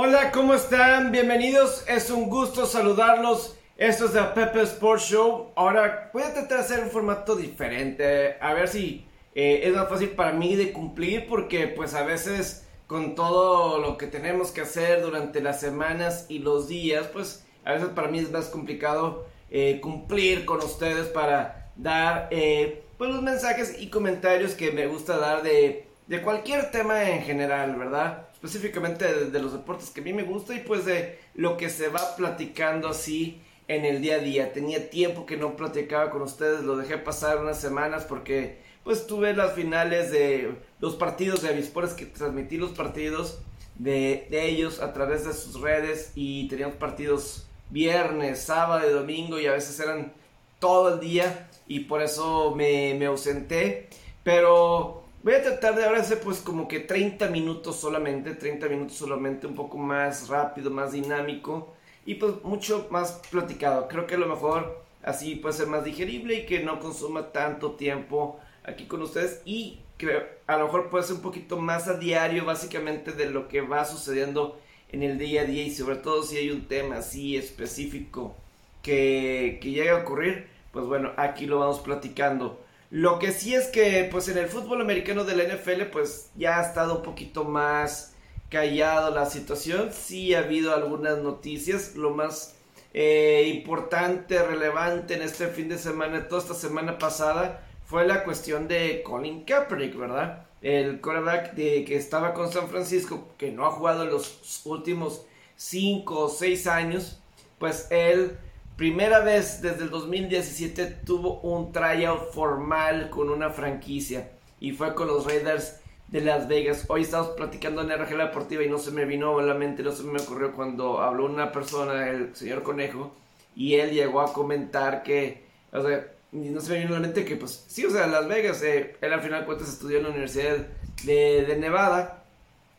Hola, ¿cómo están? Bienvenidos, es un gusto saludarlos. Esto es el Pepe Sports Show. Ahora voy a tratar de hacer un formato diferente, a ver si eh, es más fácil para mí de cumplir, porque pues a veces con todo lo que tenemos que hacer durante las semanas y los días, pues a veces para mí es más complicado eh, cumplir con ustedes para dar eh, pues los mensajes y comentarios que me gusta dar de, de cualquier tema en general, ¿verdad? Específicamente de, los deportes que a mí me gusta y pues de lo que se va platicando así en el día a día. Tenía tiempo que no platicaba con ustedes, lo dejé pasar unas semanas porque pues tuve las finales de los partidos de Avispores que transmití los partidos de, ellos a través de sus redes y teníamos partidos viernes, sábado y domingo y a veces eran todo el día y por eso me, me ausenté. Pero Voy a tratar de ahora hacer pues como que 30 minutos solamente, 30 minutos solamente, un poco más rápido, más dinámico y pues mucho más platicado. Creo que a lo mejor así puede ser más digerible y que no consuma tanto tiempo aquí con ustedes y que a lo mejor puede ser un poquito más a diario básicamente de lo que va sucediendo en el día a día y sobre todo si hay un tema así específico que, que llegue a ocurrir, pues bueno, aquí lo vamos platicando. Lo que sí es que, pues en el fútbol americano de la NFL, pues ya ha estado un poquito más callado la situación. Sí ha habido algunas noticias. Lo más eh, importante, relevante en este fin de semana, toda esta semana pasada, fue la cuestión de Colin Kaepernick, ¿verdad? El quarterback de, que estaba con San Francisco, que no ha jugado en los últimos 5 o 6 años, pues él primera vez desde el 2017 tuvo un tryout formal con una franquicia y fue con los Raiders de Las Vegas. Hoy estamos platicando en RG Deportiva y no se me vino a la mente, no se me ocurrió cuando habló una persona, el señor Conejo, y él llegó a comentar que, o sea, no se me vino a la mente que, pues, sí, o sea, Las Vegas, eh, él al final cuentas estudió en la Universidad de, de Nevada.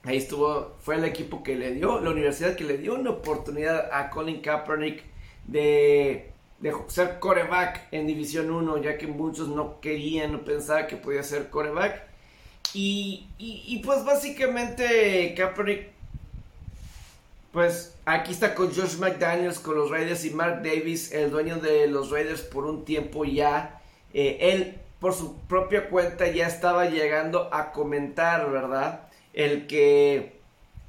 Ahí estuvo, fue el equipo que le dio, la universidad que le dio una oportunidad a Colin Kaepernick de, ser coreback en División 1, ya que muchos no querían, no pensaban que podía ser coreback. Y, pues básicamente Kaepernick, pues aquí está con Josh McDaniels, con los Raiders y Mark Davis, el dueño de los Raiders por un tiempo ya. Eh, él por su propia cuenta ya estaba llegando a comentar, ¿verdad? El que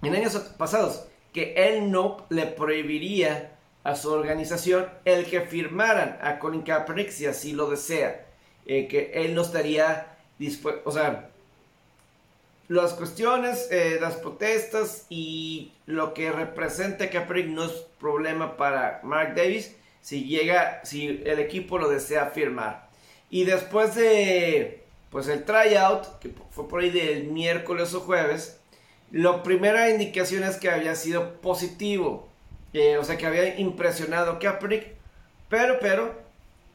en años pasados, que él no le prohibiría a su organización el que firmaran a Colin Kaepernick si así lo desea. Eh, que él no estaría dispuesto, o sea, las cuestiones, eh, las protestas y lo que representa Kaepernick no es problema para Mark Davis si llega, si el equipo lo desea firmar. Y después de, pues el tryout, que fue por ahí del miércoles o jueves, la primera indicación es que había sido positivo o sea, que había impresionado Kaepernick, pero, pero,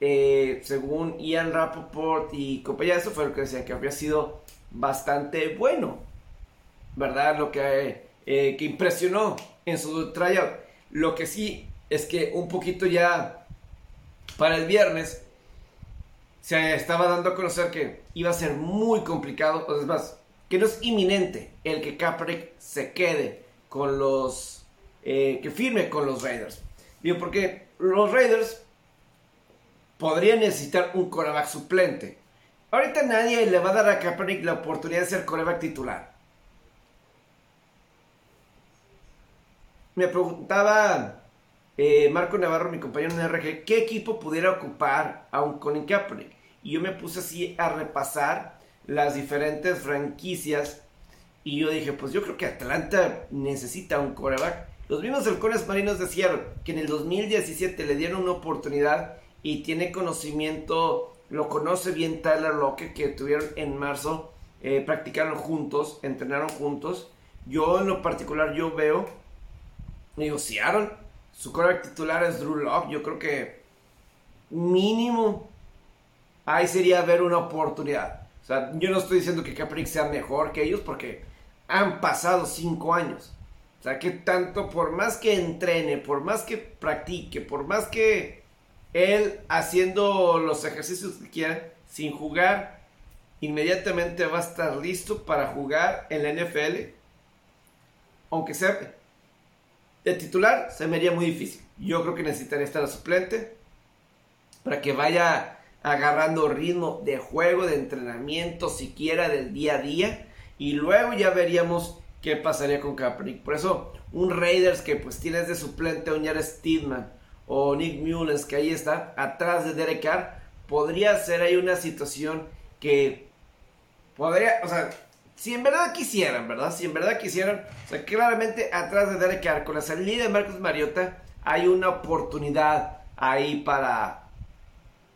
eh, según Ian Rappaport y compañía, eso fue lo que decía, que había sido bastante bueno, ¿verdad? Lo que, eh, que impresionó en su tryout. Lo que sí es que un poquito ya para el viernes se estaba dando a conocer que iba a ser muy complicado, o es más, que no es inminente el que Kaepernick se quede con los eh, que firme con los Raiders. Digo, porque los Raiders podrían necesitar un coreback suplente. Ahorita nadie le va a dar a Kaepernick la oportunidad de ser coreback titular. Me preguntaba eh, Marco Navarro, mi compañero en RG, ¿qué equipo pudiera ocupar a un Colin Kaepernick? Y yo me puse así a repasar las diferentes franquicias. Y yo dije, pues yo creo que Atlanta necesita un coreback. Los mismos halcones marinos decían que en el 2017 le dieron una oportunidad y tiene conocimiento, lo conoce bien Tyler Locke, que tuvieron en marzo, eh, practicaron juntos, entrenaron juntos. Yo en lo particular, yo veo, negociaron, su coreback titular es Drew Locke, yo creo que mínimo ahí sería ver una oportunidad. O sea, yo no estoy diciendo que Capric sea mejor que ellos porque han pasado cinco años. Sea, que tanto, por más que entrene, por más que practique, por más que él haciendo los ejercicios que quiera, sin jugar, inmediatamente va a estar listo para jugar en la NFL. Aunque sea de titular se me haría muy difícil. Yo creo que necesitaría estar a suplente para que vaya agarrando ritmo de juego, de entrenamiento, siquiera del día a día. Y luego ya veríamos qué pasaría con Kaepernick. Por eso, un Raiders que pues tienes de suplente a un Jared Steedman o Nick Mullens que ahí está, atrás de Derek Carr, podría ser ahí una situación que podría, o sea, si en verdad quisieran, ¿verdad? Si en verdad quisieran, o sea, claramente atrás de Derek Carr, con la salida de Marcus Mariota, hay una oportunidad ahí para,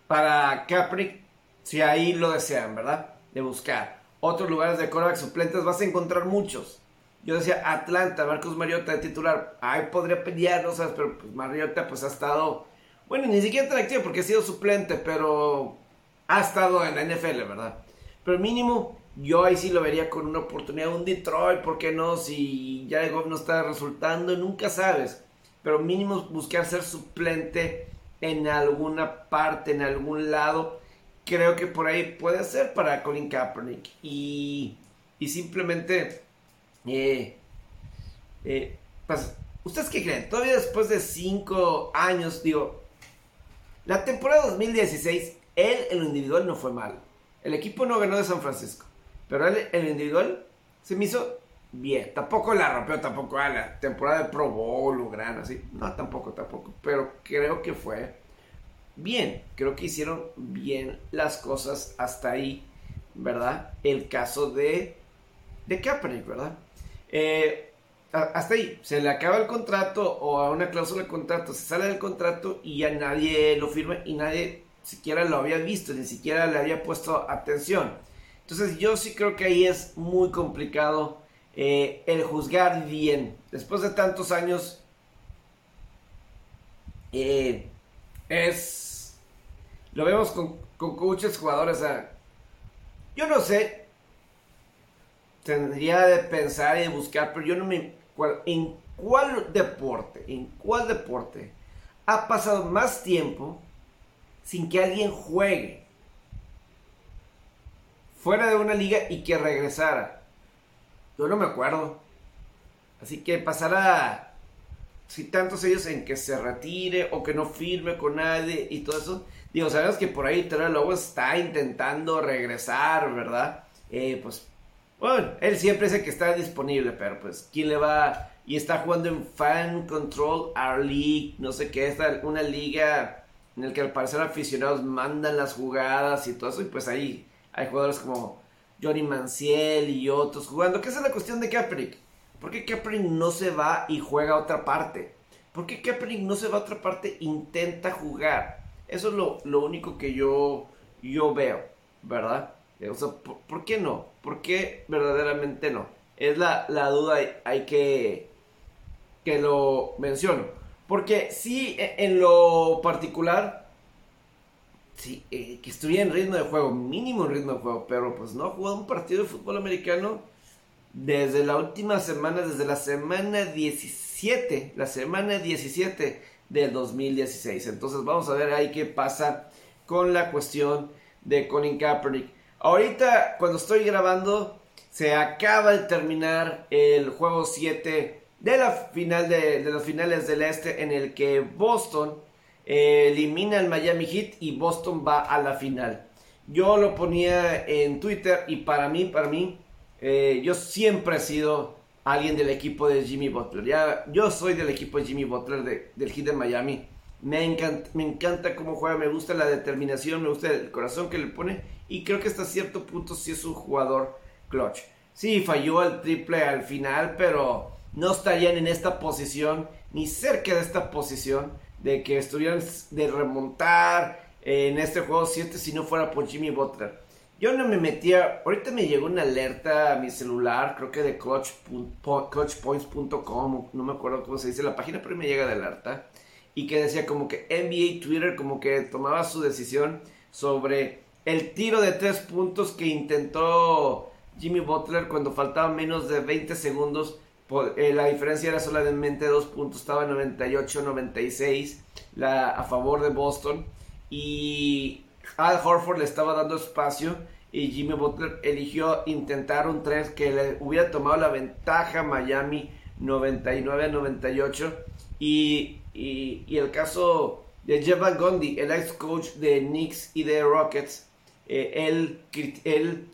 para Capri, si ahí lo desean, ¿verdad? De buscar. Otros lugares de coreback suplentes vas a encontrar muchos. Yo decía Atlanta, Marcus Mariota titular. Ahí podría pelear, ¿no sabes? Pero pues Mariota pues ha estado, bueno, ni siquiera interactivo porque ha sido suplente, pero ha estado en la NFL, ¿verdad? Pero mínimo yo ahí sí lo vería con una oportunidad, un Detroit, ¿por qué no? Si ya el no está resultando, nunca sabes. Pero mínimo buscar ser suplente en alguna parte, en algún lado. Creo que por ahí puede ser para Colin Kaepernick. Y, y simplemente... Eh, eh, pues, ¿Ustedes qué creen? Todavía después de 5 años, digo, la temporada 2016, él en lo individual no fue mal. El equipo no ganó de San Francisco. Pero él, el individual se me hizo bien. Tampoco la rompió, tampoco a la temporada de Pro Bowl o gran así. No, tampoco, tampoco. Pero creo que fue bien. Creo que hicieron bien las cosas hasta ahí, ¿verdad? El caso de, de Kaepernick, ¿verdad? Eh, hasta ahí, se le acaba el contrato o a una cláusula de contrato, se sale del contrato y ya nadie lo firma y nadie siquiera lo había visto, ni siquiera le había puesto atención. Entonces yo sí creo que ahí es muy complicado eh, el juzgar bien. Después de tantos años, eh, es... Lo vemos con, con coaches, jugadores. yo no sé. Tendría de pensar y de buscar, pero yo no me... ¿En cuál deporte? ¿En cuál deporte ha pasado más tiempo sin que alguien juegue? fuera de una liga y que regresara. Yo no me acuerdo. Así que pasará, si tantos ellos en que se retire o que no firme con nadie y todo eso. Digo, sabes que por ahí Trevor luego está intentando regresar, ¿verdad? Eh, pues, bueno, él siempre es el que está disponible, pero pues, ¿quién le va? Y está jugando en Fan Control Our League, no sé qué, esta, una liga en la que al parecer aficionados mandan las jugadas y todo eso, y pues ahí hay jugadores como Johnny Manciel y otros jugando. ¿Qué es la cuestión de Kaepernick? ¿Por qué Kaepernick no se va y juega a otra parte? ¿Por qué Kaepernick no se va a otra parte e intenta jugar? Eso es lo, único que yo, yo veo, ¿verdad? O sea, ¿por, qué no? ¿Por qué verdaderamente no? Es la, la duda, hay que, que lo menciono. Porque sí, e, en lo particular, sí, eh, que estuviera en ritmo de juego, mínimo en ritmo de juego, pero pues no ha jugado un partido de fútbol americano desde la última semana, desde la semana 17, la semana 17 del 2016. Entonces vamos a ver ahí qué pasa con la cuestión de Colin Kaepernick. Ahorita, cuando estoy grabando, se acaba de terminar el juego 7 de la final de, de las finales del este en el que Boston elimina al Miami Heat y Boston va a la final. Yo lo ponía en Twitter y para mí, para mí, eh, yo siempre he sido alguien del equipo de Jimmy Butler. Ya, yo soy del equipo de Jimmy Butler del Heat de Miami. Me encanta, me encanta cómo juega, me gusta la determinación, me gusta el corazón que le pone y creo que hasta cierto punto sí es un jugador clutch. Sí, falló el triple al final, pero no estarían en esta posición, ni cerca de esta posición de que estuvieran de remontar en este juego 7 si no fuera por Jimmy Butler. Yo no me metía, ahorita me llegó una alerta a mi celular, creo que de coachpoints.com, no me acuerdo cómo se dice la página, pero me llega de alerta. Y que decía como que NBA Twitter como que tomaba su decisión sobre el tiro de tres puntos que intentó Jimmy Butler cuando faltaban menos de 20 segundos eh, la diferencia era solamente dos puntos, estaba 98-96 a favor de Boston. Y Al Horford le estaba dando espacio y Jimmy Butler eligió intentar un 3 que le hubiera tomado la ventaja Miami 99 a 98. Y, el caso de Jeff Van Gundy, el ex coach de Knicks y de Rockets, eh, él, él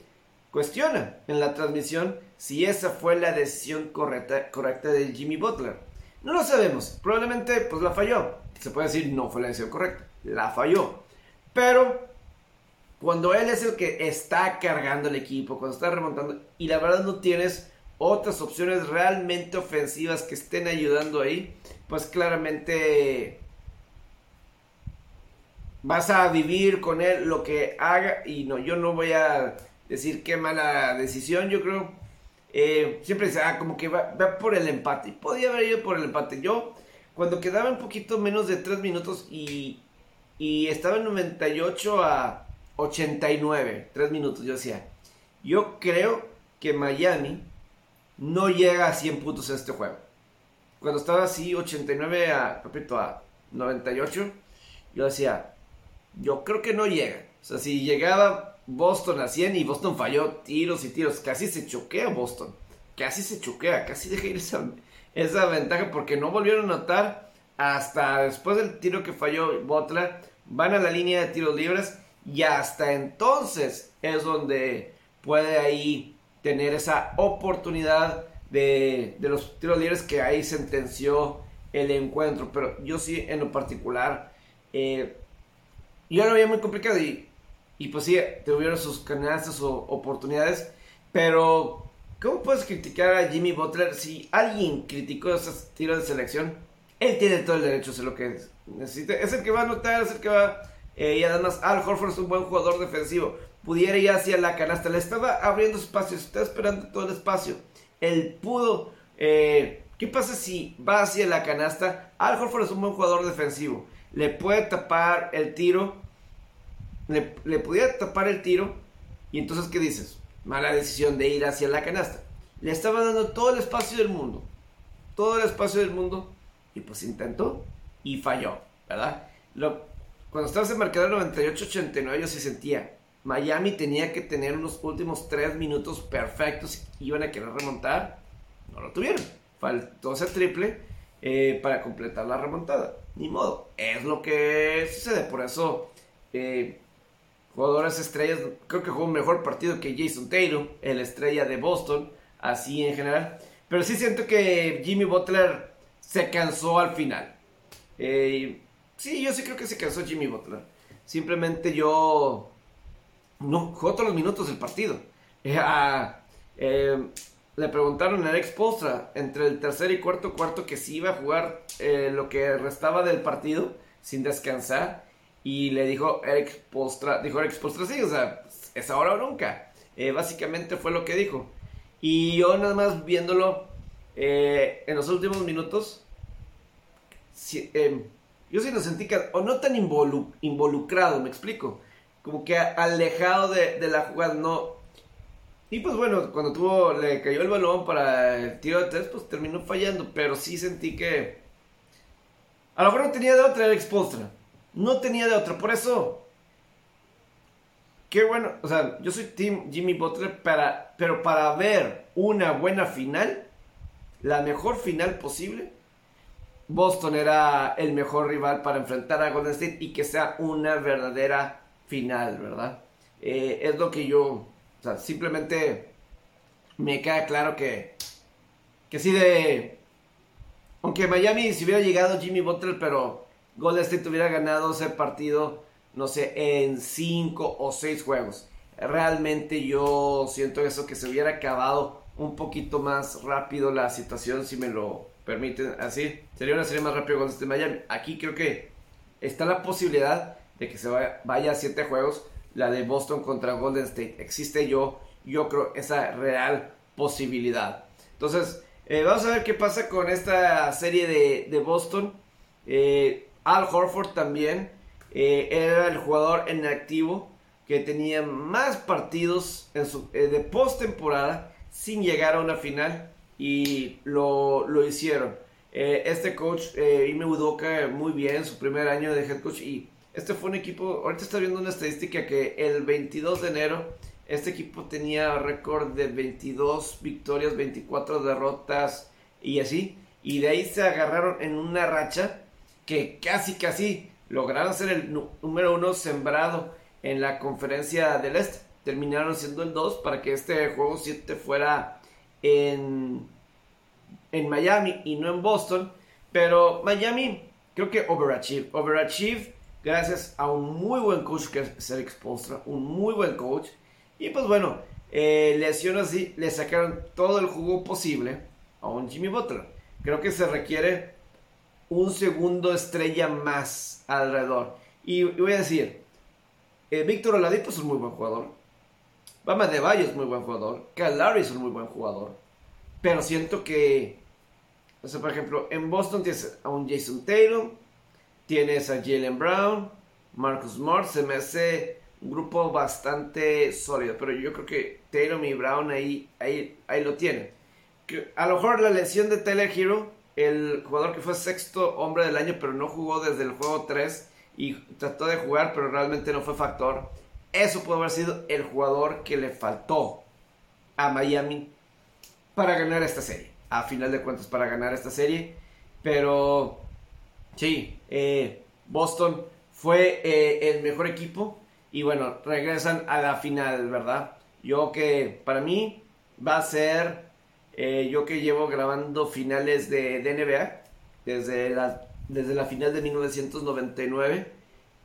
cuestiona en la transmisión si esa fue la decisión correcta, correcta de Jimmy Butler. No lo sabemos, probablemente pues la falló. Se puede decir no fue la decisión correcta, la falló. Pero cuando él es el que está cargando el equipo, cuando está remontando, y la verdad no tienes otras opciones realmente ofensivas que estén ayudando ahí, pues claramente vas a vivir con él lo que haga y no, yo no voy a decir qué mala decisión, yo creo, eh, siempre dice, ah, como que va, por el empate, podía haber ido por el empate, yo cuando quedaba un poquito menos de 3 minutos y, y estaba en 98 a 89, 3 minutos, yo decía, yo creo que Miami no llega a 100 puntos en este juego. Cuando estaba así 89 a, repito, a 98, yo decía, yo creo que no llega. O sea, si llegaba Boston a 100 y Boston falló tiros y tiros, casi se choquea Boston. Casi se choquea, casi deja ir esa, esa ventaja porque no volvieron a notar hasta después del tiro que falló Butler. Van a la línea de tiros libres y hasta entonces es donde puede ahí tener esa oportunidad de, los tiros libres que ahí sentenció el encuentro. Pero yo sí, en lo particular, eh, yo lo veía muy complicado y, y pues sí, tuvieron sus canastas o oportunidades. Pero, ¿cómo puedes criticar a Jimmy Butler si alguien criticó esos tiros de selección? Él tiene todo el derecho a hacer lo que necesita. Es el que va a anotar, es el que va eh, y además Al Horford es un buen jugador defensivo. Pudiera ir hacia la canasta. Le estaba abriendo espacio. Estaba esperando todo el espacio. Él pudo... Eh, ¿Qué pasa si va hacia la canasta? Al Horford es un buen jugador defensivo. Le puede tapar el tiro. Le, pudiera tapar el tiro. Y entonces, ¿qué dices? Mala decisión de ir hacia la canasta. Le estaba dando todo el espacio del mundo. Todo el espacio del mundo. Y pues intentó. Y falló. ¿Verdad? Lo, cuando estabas en marcador 98-89 yo sí sentía. Miami tenía que tener unos últimos 3 minutos perfectos. Iban a querer remontar. No lo tuvieron. Faltó ese triple eh, para completar la remontada. Ni modo. Es lo que sucede. Por eso, eh, jugadores estrellas. Creo que jugó un mejor partido que Jason Taylor, el estrella de Boston. Así en general. Pero sí siento que Jimmy Butler se cansó al final. Eh, Sí, yo sí creo que se cansó Jimmy Butler. Simplemente yo no jugó todos los minutos del partido. Eh, eh, le preguntaron a Alex Postra entre el tercer y cuarto cuarto que si iba a jugar eh, lo que restaba del partido sin descansar. Y le dijo Eric Postra, dijo Eric Postra, sí, o sea, es ahora o nunca. básicamente fue lo que dijo. Y yo nada más viéndolo en los últimos minutos, yo sí lo sentí o no tan involucrado, me explico, como que alejado de, la jugada, no. Y pues bueno, cuando tuvo, le cayó el balón para el tiro de tres, pues terminó fallando, pero sí sentí que a lo mejor no tenía de otra Alex Postra, no tenía de otra, por eso qué bueno, o sea, yo soy Team Jimmy Butler, para, pero para ver una buena final, la mejor final posible, Boston era el mejor rival para enfrentar a Golden State y que sea una verdadera final, ¿verdad? Eh, es lo que yo, o sea, simplemente me queda claro que, que sí de, aunque Miami si hubiera llegado Jimmy Butler, pero Golden State hubiera ganado ese partido, no sé, en cinco o seis juegos. Realmente yo siento eso que se hubiera acabado un poquito más rápido la situación si me lo permiten así. Sería una serie más rápida con este Miami. Aquí creo que está la posibilidad de que se vaya, a siete juegos. La de Boston contra Golden State. Existe yo, yo creo, esa real posibilidad. Entonces, eh, vamos a ver qué pasa con esta serie de, Boston. Eh, Al Horford también eh, era el jugador en activo que tenía más partidos en su, de postemporada sin llegar a una final y lo, lo hicieron. Este coach, Ime Udoka, muy bien, su primer año de head coach. Y este fue un equipo, ahorita está viendo una estadística que el 22 de enero, este equipo tenía récord de 22 victorias, 24 derrotas. y así. Y de ahí se agarraron en una racha que casi, casi lograron ser el número uno sembrado en la conferencia del Este. Terminaron siendo el 2 para que este juego 7 fuera en, en Miami y no en Boston. Pero Miami creo que overachieve. Overachieve gracias a un muy buen coach que es Eric Spolstra. Un muy buen coach. Y pues bueno, eh, así le sacaron todo el jugo posible a un Jimmy Butler. Creo que se requiere un segundo estrella más alrededor. Y voy a decir, eh, Víctor Oladipo es un muy buen jugador. Bama de Valle es muy buen jugador. Cal es un muy buen jugador. Pero siento que, por ejemplo, en Boston tienes a un Jason Taylor, tienes a Jalen Brown, Marcus Smart, se me hace un grupo bastante sólido. Pero yo creo que Taylor y Brown ahí, ahí, ahí lo tienen. A lo mejor la lesión de Taylor Hero, el jugador que fue sexto hombre del año, pero no jugó desde el juego 3 y trató de jugar, pero realmente no fue factor. Eso puede haber sido el jugador que le faltó a Miami para ganar esta serie. A final de cuentas, para ganar esta serie. Pero sí, eh, Boston fue eh, el mejor equipo. Y bueno, regresan a la final, ¿verdad? Yo que para mí va a ser, eh, yo que llevo grabando finales de, de NBA desde la desde la final de 1999.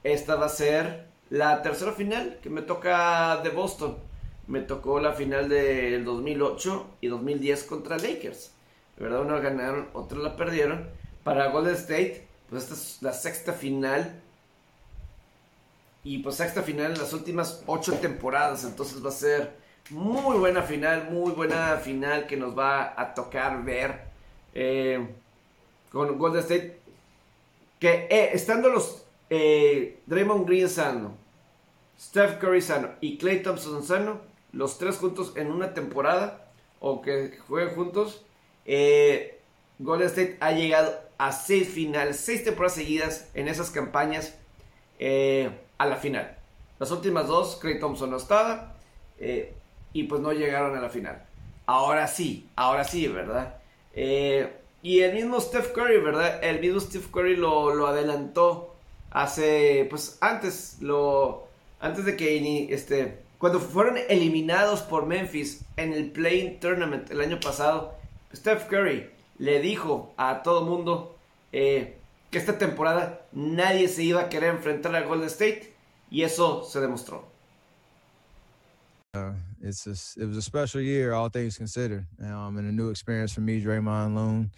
Esta va a ser la tercera final que me toca de Boston. Me tocó la final del 2008 y 2010 contra Lakers. Verdad, una ganaron, otra la perdieron. Para Golden State, pues esta es la sexta final. Y pues sexta final en las últimas ocho temporadas. Entonces va a ser muy buena final, muy buena final que nos va a tocar ver. Eh, con Golden State que eh, estando los eh, Draymond Green sano, Steph Curry sano y Clay Thompson sano, los tres juntos en una temporada, o que jueguen juntos, Golden State ha llegado a seis finales, seis temporadas seguidas en esas campañas a la final. Las últimas dos, Clay Thompson no estaba y pues no llegaron a la final. Ahora sí, ahora sí, ¿verdad? Y el mismo Steph Curry, ¿verdad? El mismo Steph Curry lo, lo adelantó hace, pues antes, lo, antes de que, este, cuando fueron eliminados por Memphis en el Playing Tournament el año pasado, Steph Curry le dijo a todo mundo eh, que esta temporada nadie se iba a querer enfrentar a Golden State y eso se demostró. Uh, it's a, it was a special year, all things considered, um, and a new experience for me, Draymond Loon.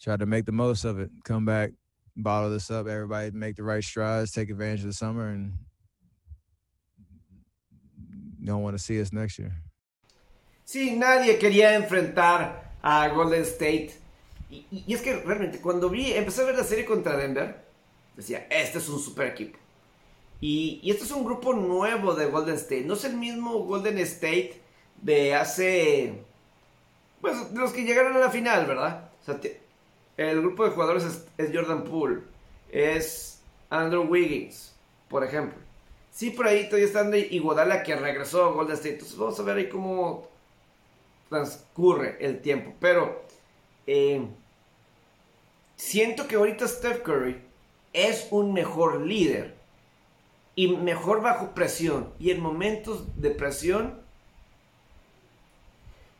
Tried to make the most of it, come back, bottle this up, everybody make the right strides, take advantage of the summer, and don't want to see us next year. Sí, nadie quería enfrentar a Golden State. Y, y, es que realmente cuando vi, empecé a ver la serie contra Denver, decía, este es un super equipo. Y, y, este es un grupo nuevo de Golden State. No es el mismo Golden State de hace. Pues de los que llegaron a la final, ¿verdad? El grupo de jugadores es, Jordan Poole, es Andrew Wiggins, por ejemplo. Sí, por ahí todavía está André Iguodala que regresó a Golden State. Entonces vamos a ver ahí cómo transcurre el tiempo. Pero eh, siento que ahorita Steph Curry es un mejor líder y mejor bajo presión. Y en momentos de presión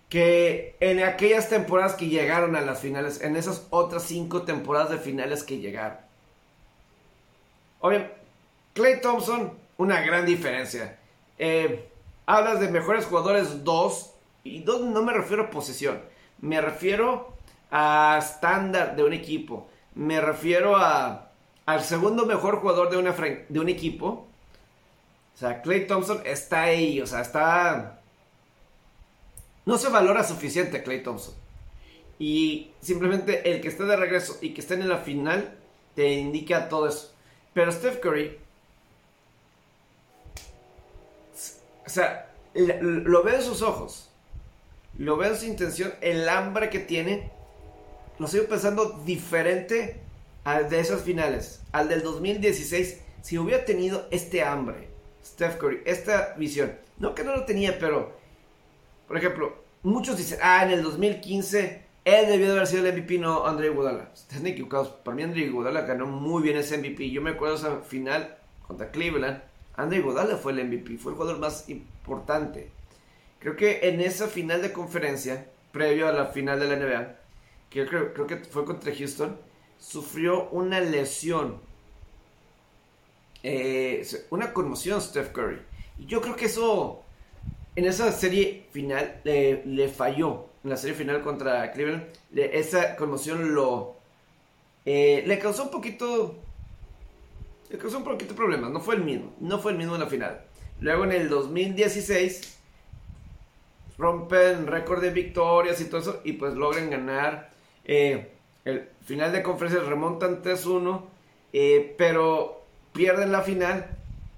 que en aquellas temporadas que llegaron a las finales, en esas otras cinco temporadas de finales que llegaron. Obviamente, Clay Thompson, una gran diferencia. Eh, hablas de mejores jugadores dos, y dos no me refiero a posesión, me refiero a estándar de un equipo, me refiero a al segundo mejor jugador de, un equipo. O sea, Clay Thompson está ahí, o sea, está... No se valora suficiente Clay Thompson. Y simplemente el que esté de regreso y que esté en la final te indica todo eso. Pero Steph Curry, o sea, lo ve en sus ojos, lo ve en su intención, el hambre que tiene, lo sigo pensando diferente al de esas finales, al del 2016, si hubiera tenido este hambre, Steph Curry, esta visión, no que no lo tenía, pero, por ejemplo, muchos dicen, ah, en el 2015 Él debió de haber sido el MVP, no Andre Iguodala. Están equivocados. Para mí Andre Iguodala ganó muy bien ese MVP. Yo me acuerdo esa final contra Cleveland. Andre Iguodala fue el MVP, fue el jugador más importante. Creo que en esa final de conferencia, previo a la final de la NBA, que creo, creo que fue contra Houston, sufrió una lesión. Eh, una conmoción Steph Curry. Y yo creo que eso en esa serie final le falló en la serie final contra Cleveland, esa conmoción lo eh, le causó un poquito le causó un poquito problemas, no fue el mismo, no fue el mismo en la final. Luego en el 2016 rompen récord de victorias y todo eso y pues logran ganar eh, el final de conferencia, remontan 3-1, eh, pero pierden la final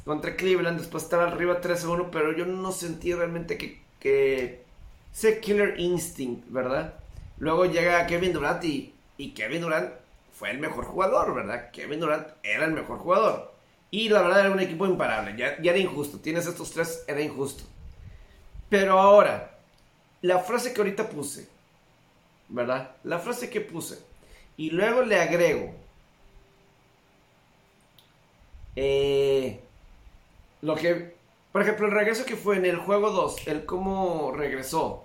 contra Cleveland después de estar arriba 3-1, pero yo no sentí realmente que, que ese killer instinct, ¿verdad? Luego llega Kevin Durant y, Kevin Durant fue el mejor jugador, ¿verdad? Kevin Durant era el mejor jugador. Y la verdad era un equipo imparable, ya, era injusto. Tienes estos tres, era injusto. Pero ahora, la frase que ahorita puse, ¿verdad? La frase que puse. Y luego le agrego. Eh, lo que por ejemplo, el regreso que fue en el juego 2, el cómo regresó.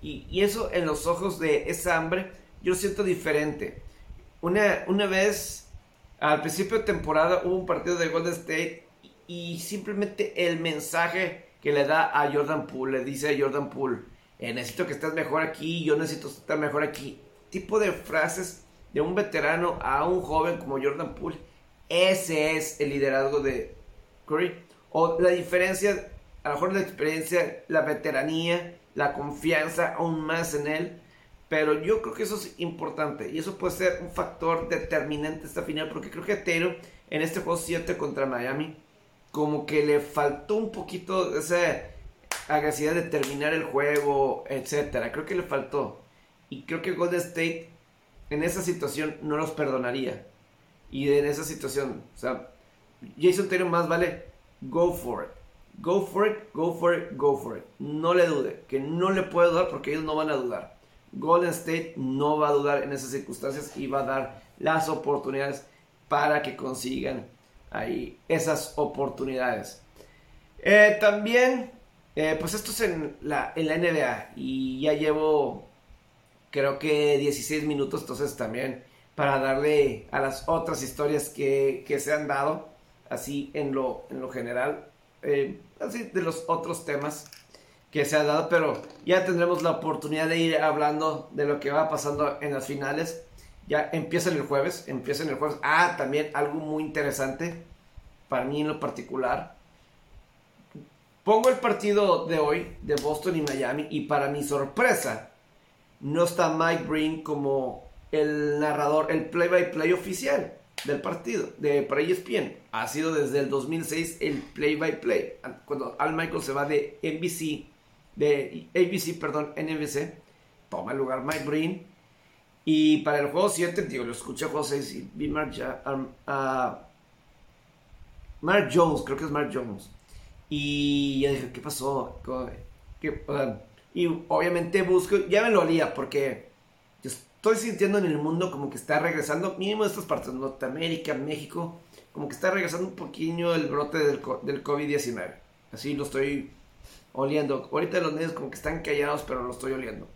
Y, eso en los ojos de esa hambre, yo siento diferente. Una, una vez, al principio de temporada, hubo un partido de Golden State y, simplemente el mensaje que le da a Jordan Poole, le dice a Jordan Poole, eh, necesito que estés mejor aquí, yo necesito estar mejor aquí. Tipo de frases de un veterano a un joven como Jordan Poole. Ese es el liderazgo de Curry. O la diferencia, a lo mejor la experiencia, la veteranía, la confianza aún más en él. Pero yo creo que eso es importante y eso puede ser un factor determinante esta final porque creo que Taylor en este juego 7 contra Miami como que le faltó un poquito esa agresividad de terminar el juego, etcétera. Creo que le faltó. Y creo que Golden State en esa situación no los perdonaría. Y en esa situación, o sea, Jason Taylor más vale go for it. Go for it, go for it, go for it. No le dude, que no le puede dudar porque ellos no van a dudar. Golden State no va a dudar en esas circunstancias y va a dar las oportunidades para que consigan ahí esas oportunidades. Eh, también, eh, pues esto es en la, en la NBA y ya llevo creo que 16 minutos, entonces también para darle a las otras historias que, que se han dado así en lo, en lo general, eh, así de los otros temas que se ha dado, pero ya tendremos la oportunidad de ir hablando de lo que va pasando en las finales. Ya empiezan el jueves, empiezan el jueves. Ah, también algo muy interesante para mí en lo particular. Pongo el partido de hoy de Boston y Miami y para mi sorpresa no está Mike Breen como el narrador, el play-by-play oficial del partido de para ESPN. Ha sido desde el 2006 el play-by-play. Cuando Al Michael se va de NBC, de ABC, perdón, NBC, toma el lugar Mike Breen. Y para el juego 7, digo, lo escuché juego 6 y vi Mark, Mark Jones, creo que es Mark Jones. Y ya dije, ¿qué pasó? y obviamente busco, ya me lo olía porque estoy sintiendo en el mundo como que está regresando, mínimo de estas partes, Norteamérica, México, como que está regresando un poquito el brote del, del COVID-19. Así lo estoy oliendo. Ahorita los medios como que están callados, pero lo estoy oliendo.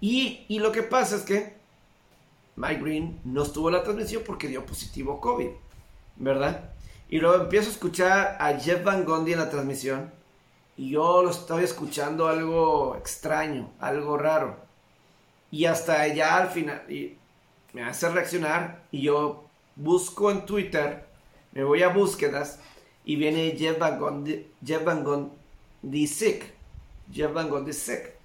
Y, lo que pasa es que Mike Green no estuvo en la transmisión porque dio positivo COVID, ¿verdad? Y luego empiezo a escuchar a Jeff Van Gundy en la transmisión y yo lo estoy escuchando algo extraño, algo raro. Y hasta allá al final me hace reaccionar y yo busco en Twitter, me voy a búsquedas y viene Jeff Van Gundy, Jeff Van Gundy sick. Jeff Van Gundy sick.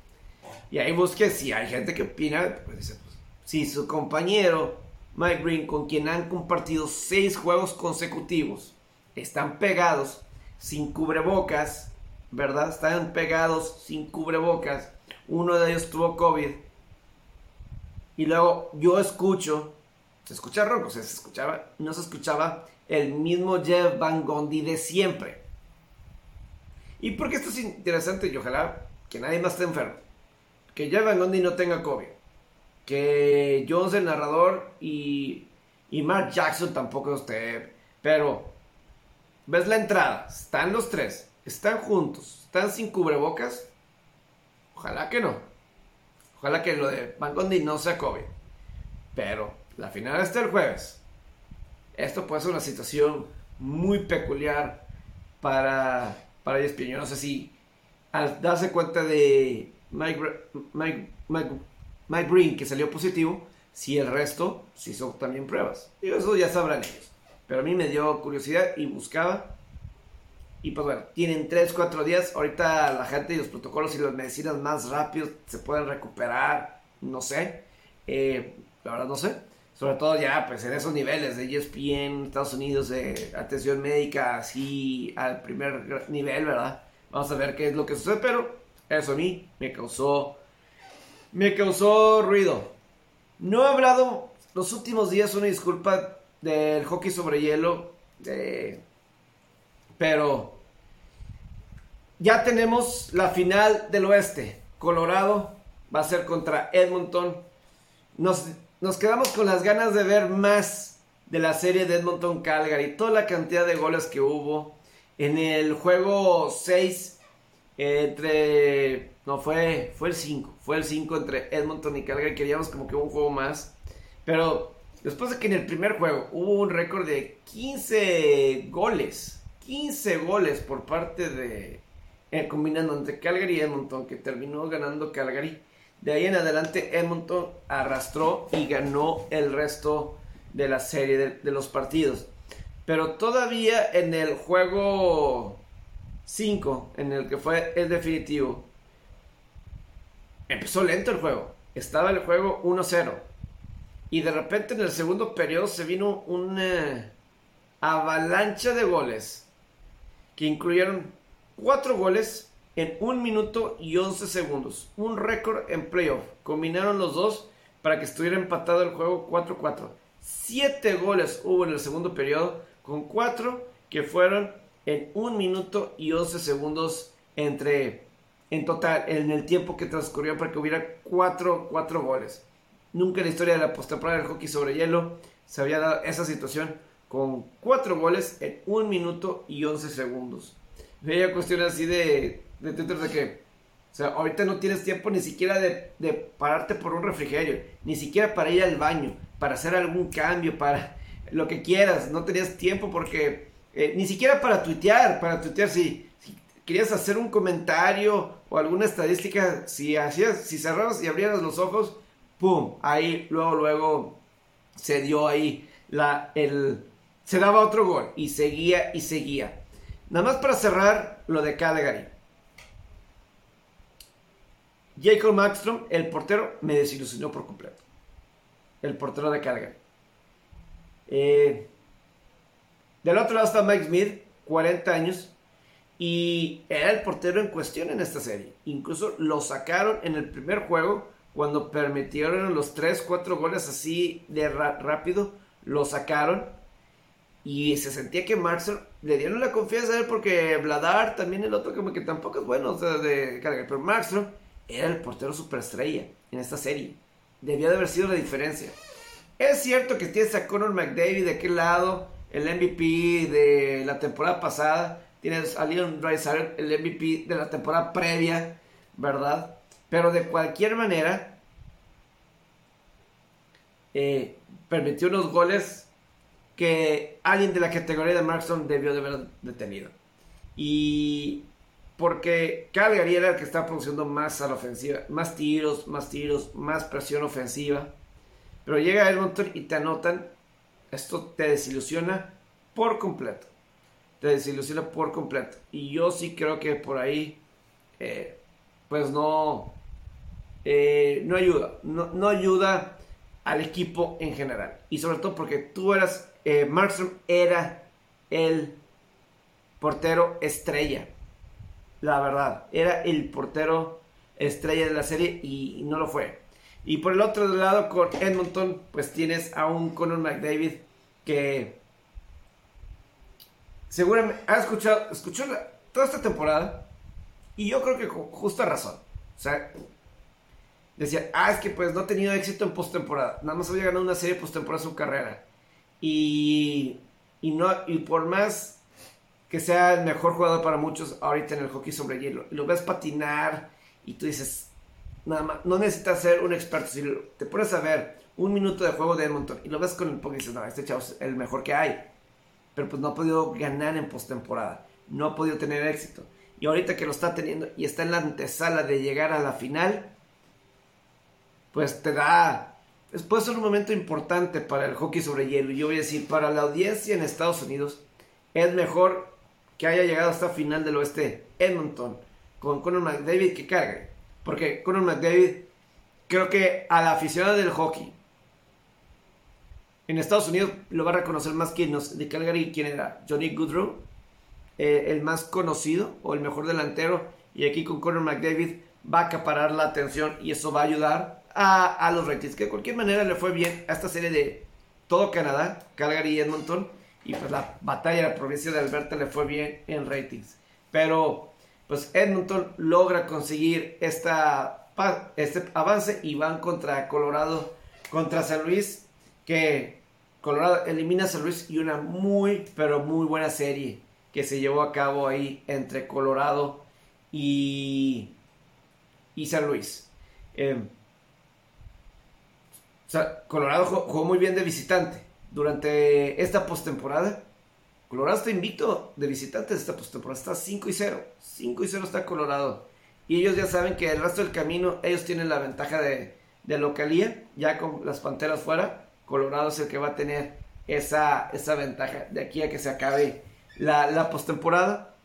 Y ahí busqué si hay gente que opina, pues dice, pues, si su compañero Mike Green, con quien han compartido seis juegos consecutivos, están pegados sin cubrebocas, ¿verdad? Están pegados sin cubrebocas. Uno de ellos tuvo COVID y luego yo escucho, se escucha ronco, se escuchaba, no se escuchaba el mismo Jeff Van Gundy de siempre. ¿Y por qué esto es interesante? Y ojalá que nadie más esté enfermo. Que Jeff Van Gundy no tenga COVID. que Jones el narrador y, y Mark Jackson tampoco usted, pero ves la entrada, están los tres, están juntos, están sin cubrebocas, ojalá que no, ojalá que lo de Van no se acobe, pero la final está el jueves, esto puede ser una situación muy peculiar para, para ESPN, no sé si al darse cuenta de Mike, Mike, Mike, Green que salió positivo, si el resto se hizo también pruebas. Y eso ya sabrán ellos. Pero a mí me dio curiosidad y buscaba. Y pues bueno, tienen 3, 4 días. Ahorita la gente y los protocolos y las medicinas más rápidos se pueden recuperar. No sé. Eh, la verdad no sé. Sobre todo ya pues en esos niveles de ESPN, Estados Unidos, de atención médica, así al primer nivel, ¿verdad? Vamos a ver qué es lo que sucede, pero eso a mí me causó, me causó ruido. No he hablado los últimos días, una disculpa del hockey sobre hielo, pero ya tenemos la final del oeste. Colorado va a ser contra Edmonton. Nos, nos quedamos con las ganas de ver más de la serie de Edmonton-Calgary. Toda la cantidad de goles que hubo en el juego 6 entre no fue fue el 5, fue el 5 entre Edmonton y Calgary, queríamos como que un juego más, pero después de que en el primer juego hubo un récord de 15 goles, 15 goles por parte de eh, combinando entre Calgary y Edmonton que terminó ganando Calgary. De ahí en adelante Edmonton arrastró y ganó el resto de la serie de los partidos. Pero todavía en el juego 5, en el que fue el definitivo, empezó lento el juego. Estaba el juego 1-0. Y de repente en el segundo periodo se vino una avalancha de goles que incluyeron 4 goles en 1 minuto y 11 segundos. Un récord en playoff. Combinaron los dos para que estuviera empatado el juego 4-4. 7 goles hubo en el segundo periodo con cuatro que fueron en un minuto y 11 segundos entre en total en el tiempo que transcurrió para que hubiera cuatro, cuatro goles. Nunca en la historia de la postemporada del hockey sobre hielo se había dado esa situación con cuatro goles en un minuto y 11 segundos. Veía cuestiones así de, de Twitter de que, o sea, ahorita no tienes tiempo ni siquiera de, de pararte por un refrigerio, ni siquiera para ir al baño, para hacer algún cambio, para lo que quieras, no tenías tiempo porque eh, ni siquiera para tuitear, para tuitear si, querías hacer un comentario o alguna estadística, si hacías, si cerrabas y abrieras los ojos, pum, ahí luego luego se dio ahí la el se daba otro gol y seguía y seguía. Nada más para cerrar lo de Calgary. Jacob Maxstrom, el portero, me desilusionó por completo. El portero de Calgary. Eh, del otro lado está Mike Smith, 40 años, y era el portero en cuestión en esta serie. Incluso lo sacaron en el primer juego cuando permitieron los 3, 4 goles así de rápido, lo sacaron. Y se sentía que Marcel le dieron la confianza a él porque Vladar también el otro como que tampoco es bueno, o sea, de carga. Pero Markstrom era el portero superestrella en esta serie. Debía de haber sido la diferencia. Es cierto que tienes a Conor McDavid de aquel lado, el MVP de la temporada pasada. Tienes a Leon Draisaitl, el MVP de la temporada previa, ¿verdad? Pero de cualquier manera, eh, permitió unos goles que alguien de la categoría de Markson debió de haber detenido. Y porque Calgary era el que estaba produciendo más a la ofensiva, más tiros, más tiros, más presión ofensiva. Pero llega Edmonton y te anotan. Esto te desilusiona por completo. Te desilusiona por completo. Y yo sí creo que por ahí, eh, pues no, eh, no ayuda. No, ayuda al equipo en general. Y sobre todo porque tú eras, eh, era el portero estrella. La verdad, era el portero estrella de la serie y no lo fue. Y por el otro lado, con Edmonton, pues tienes a un Conor McDavid que seguramente ha escuchado, escuchó toda esta temporada y yo creo que con justa razón. O sea, decía, ah, es que pues no ha tenido éxito en postemporada. Nada más había ganado una serie postemporada su carrera. Y, y, no, y por más que sea el mejor jugador para muchos ahorita en el hockey sobre hielo, lo ves patinar y tú dices, nada más, no necesitas ser un experto. Si te pones a ver un minuto de juego de Edmonton y lo ves con el poco y dices, no, este chavo es el mejor que hay. Pero pues no ha podido ganar en postemporada. No ha podido tener éxito. Y ahorita que lo está teniendo y está en la antesala de llegar a la final, pues te da. Pues puede ser un momento importante para el hockey sobre hielo. Yo voy a decir, para la audiencia en Estados Unidos, es mejor que haya llegado hasta final del oeste Edmonton con Conor McDavid que cargue. Porque Conor McDavid, creo que a la aficionada del hockey en Estados Unidos lo va a reconocer más quien nos, de Calgary, quién era Johnny Goodrow, eh, el más conocido o el mejor delantero. Y aquí con Conor McDavid va a acaparar la atención y eso va a ayudar a, los ratings. Que de cualquier manera le fue bien a esta serie de todo Canadá, Calgary y Edmonton. Y pues la batalla de la provincia de Alberta le fue bien en ratings. Pero pues Edmonton logra conseguir esta, este avance y van contra Colorado, contra San Luis, que Colorado elimina a San Luis y una muy, pero muy buena serie que se llevó a cabo ahí entre Colorado y, y San Luis. Eh, Colorado jugó, muy bien de visitante durante esta postemporada. Colorado está invicto de visitantes esta postemporada. Está 5 y 0. 5 y 0 está Colorado. Y ellos ya saben que el resto del camino, ellos tienen la ventaja de, de localía. Ya con las panteras fuera, Colorado es el que va a tener esa, esa ventaja de aquí a que se acabe la, la postemporada,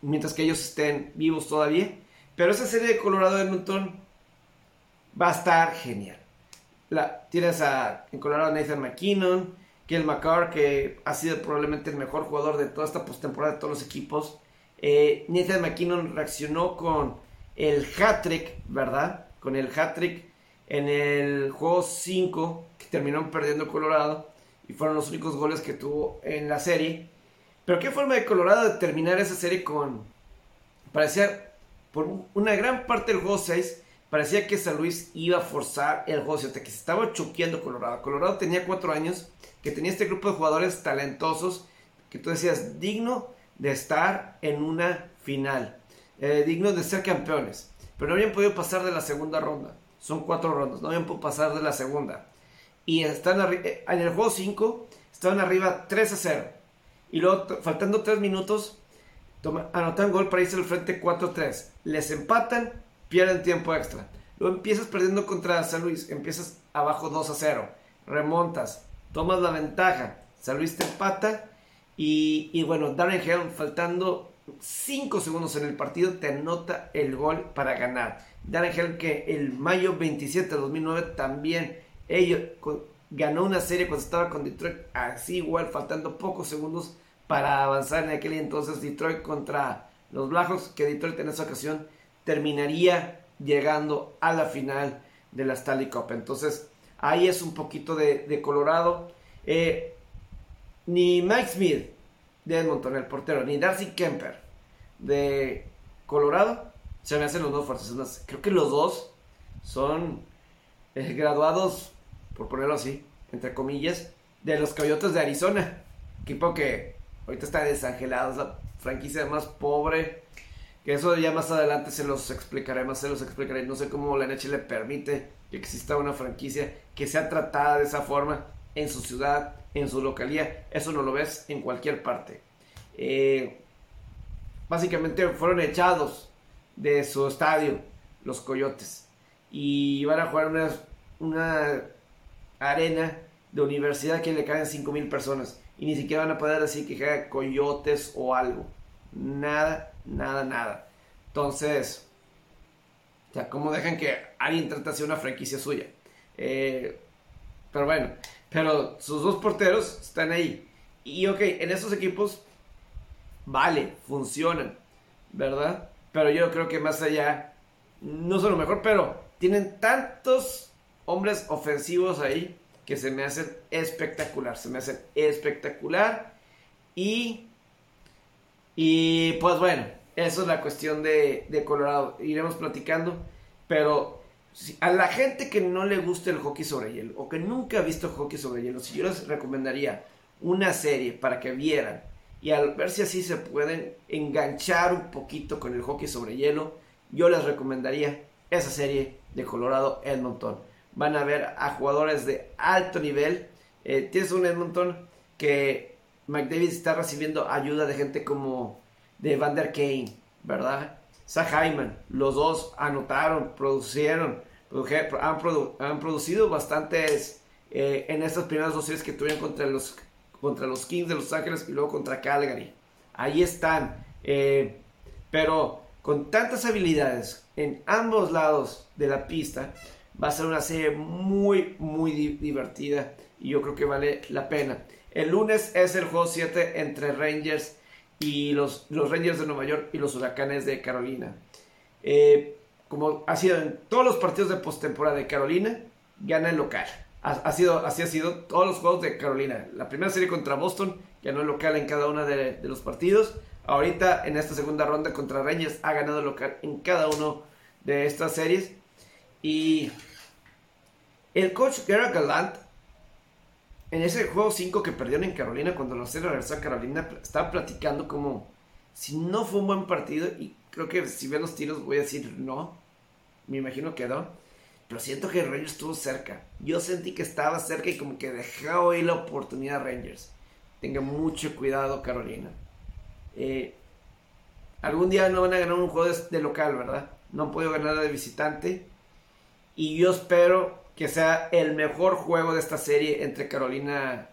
mientras que ellos estén vivos todavía. Pero esa serie de Colorado Edmonton va a estar genial. La, tienes a, en Colorado Nathan McKinnon, Kiel McCarr, que ha sido probablemente el mejor jugador de toda esta postemporada de todos los equipos. Eh, Nathan McKinnon reaccionó con el hat-trick, ¿verdad? Con el hat-trick en el juego 5, que terminó perdiendo Colorado, y fueron los únicos goles que tuvo en la serie. Pero qué forma de Colorado de terminar esa serie con... Parecía, por una gran parte del juego 6, parecía que San Luis iba a forzar el juego que se estaba choqueando Colorado. Colorado tenía 4 años, que tenía este grupo de jugadores talentosos, que tú decías, digno de estar en una final, eh, digno de ser campeones. Pero no habían podido pasar de la segunda ronda. Son cuatro rondas, no habían podido pasar de la segunda. Y están eh, en el juego 5, estaban arriba 3 a 0 y luego, faltando 3 minutos, anotan gol para irse al frente 4-3. Les empatan, pierden tiempo extra. Luego empiezas perdiendo contra San Luis, empiezas abajo 2 0. Remontas, tomas la ventaja. San Luis te empata. Y, y bueno, Darren Helm, faltando 5 segundos en el partido, te anota el gol para ganar. Darren Helm, que el mayo 27 de 2009 también ellos ganó una serie cuando estaba con Detroit, así igual, faltando pocos segundos para avanzar en aquel entonces Detroit contra los Blackhawks, que Detroit en esa ocasión terminaría llegando a la final de la Stanley Cup. Entonces, ahí es un poquito de, Colorado. Eh, ni Mike Smith de Edmonton, el portero, ni Darcy Kemper de Colorado, se me hacen los dos fuertes. Creo que los dos son eh, graduados, por ponerlo así, entre comillas, de los Coyotes de Arizona. Equipo que Ahorita está desangelado, es franquicia más pobre. Que eso ya más adelante se los explicaré, más se los explicaré. No sé cómo la NHL le permite que exista una franquicia que sea tratada de esa forma en su ciudad, en su localía. Eso no lo ves en cualquier parte. Eh, básicamente fueron echados de su estadio los Coyotes. Y van a jugar una, una arena de universidad que le caen 5.000 personas y ni siquiera van a poder decir que juega coyotes o algo. Nada, nada, nada. Entonces, ya, ¿cómo dejan que alguien trate hacer una franquicia suya? Eh, pero bueno, pero sus dos porteros están ahí. Y ok, en esos equipos, vale, funcionan, ¿verdad? Pero yo creo que más allá, no son lo mejor, pero tienen tantos hombres ofensivos ahí que se me hacen espectacular, se me hacen espectacular y, y pues bueno, eso es la cuestión de, Colorado, iremos platicando, pero a la gente que no le guste el hockey sobre hielo o que nunca ha visto hockey sobre hielo, si yo les recomendaría una serie para que vieran y al ver si así se pueden enganchar un poquito con el hockey sobre hielo, yo les recomendaría esa serie de Colorado Edmonton. Van a ver a jugadores de alto nivel. Eh, tienes un Edmonton que McDavid está recibiendo ayuda de gente como de Van der Kane, ¿verdad? Zach Hyman, los dos anotaron, producieron, han, producido bastantes eh, en estas primeras dos series que tuvieron contra los, contra los Kings de Los Ángeles y luego contra Calgary. Ahí están. Eh, pero con tantas habilidades en ambos lados de la pista, va a ser una serie muy, muy divertida y yo creo que vale la pena. El lunes es el juego 7 entre Rangers y los, los Rangers de Nueva York y los Huracanes de Carolina. Eh, como ha sido en todos los partidos de postemporada de Carolina, gana el local. Ha, sido, así ha sido todos los juegos de Carolina. La primera serie contra Boston ganó el local en cada uno de, los partidos. Ahorita en esta segunda ronda contra Rangers ha ganado el local en cada uno de estas series. Y el coach Gerard Gallant en ese juego 5 que perdieron en Carolina, cuando los regresó a Carolina, estaba platicando como si no fue un buen partido, y creo que si ven los tiros voy a decir no, me imagino que no, pero siento que Rangers estuvo cerca. Yo sentí que estaba cerca y como que dejó ahí la oportunidad a Rangers. Tenga mucho cuidado, Carolina. Eh, algún día no van a ganar un juego de, de local, ¿verdad? No han podido ganar de visitante. Y yo espero que sea el mejor juego de esta serie entre Carolina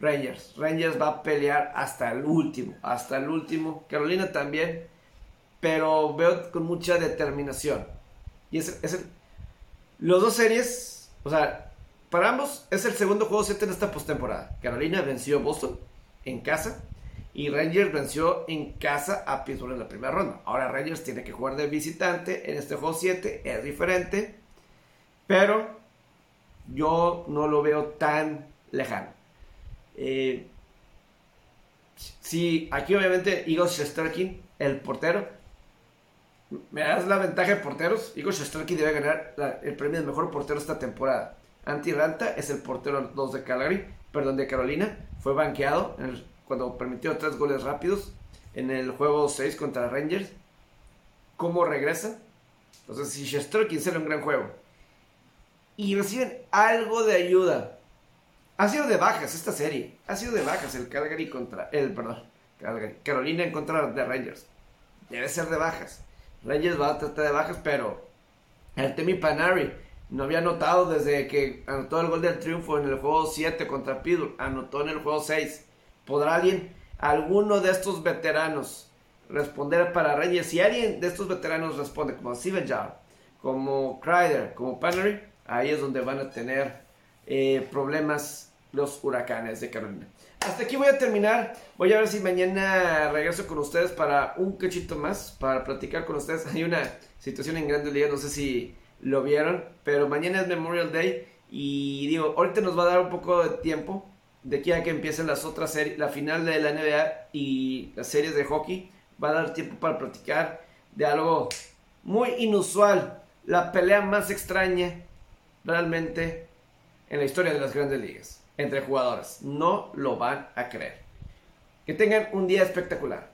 Rangers. Rangers va a pelear hasta el último, hasta el último. Carolina también, pero veo con mucha determinación. Y es, es los dos series, o sea, para ambos es el segundo juego 7 en esta postemporada. Carolina venció a Boston en casa y Rangers venció en casa a Pittsburgh en la primera ronda. Ahora Rangers tiene que jugar de visitante en este juego 7, es diferente, pero yo no lo veo tan lejano. Eh, sí, aquí obviamente Igor Shesterkin, el portero, me das la ventaja de porteros. Igor Shesterkin debe ganar el premio de mejor portero esta temporada. Anti Ranta es el portero 2 de Calgary, perdón, de Carolina. Fue banqueado cuando permitió tres goles rápidos en el juego 6 contra Rangers. ¿Cómo regresa? Entonces, si Shesterkin sale un gran juego y reciben algo de ayuda. Ha sido de bajas esta serie. Ha sido de bajas el Calgary contra. El, perdón. Carolina en contra de Rangers. Debe ser de bajas. Rangers va a tratar de bajas, pero. El Temi Panari no había anotado desde que anotó el gol del triunfo en el juego 7 contra Pittsburgh. Anotó en el juego 6. ¿Podrá alguien, alguno de estos veteranos, responder para Rangers? Si alguien de estos veteranos responde, como Steven como Kreider, como Panary, Ahí es donde van a tener eh, problemas los huracanes de Carolina. Hasta aquí voy a terminar. Voy a ver si mañana regreso con ustedes para un cachito más, para platicar con ustedes. Hay una situación en Grandes Ligas, no sé si lo vieron, pero mañana es Memorial Day y digo, ahorita nos va a dar un poco de tiempo de aquí a que empiecen las otras series, la final de la NBA y las series de hockey. Va a dar tiempo para platicar de algo muy inusual, la pelea más extraña realmente en la historia de las grandes ligas entre jugadores. No lo van a creer. Que tengan un día espectacular.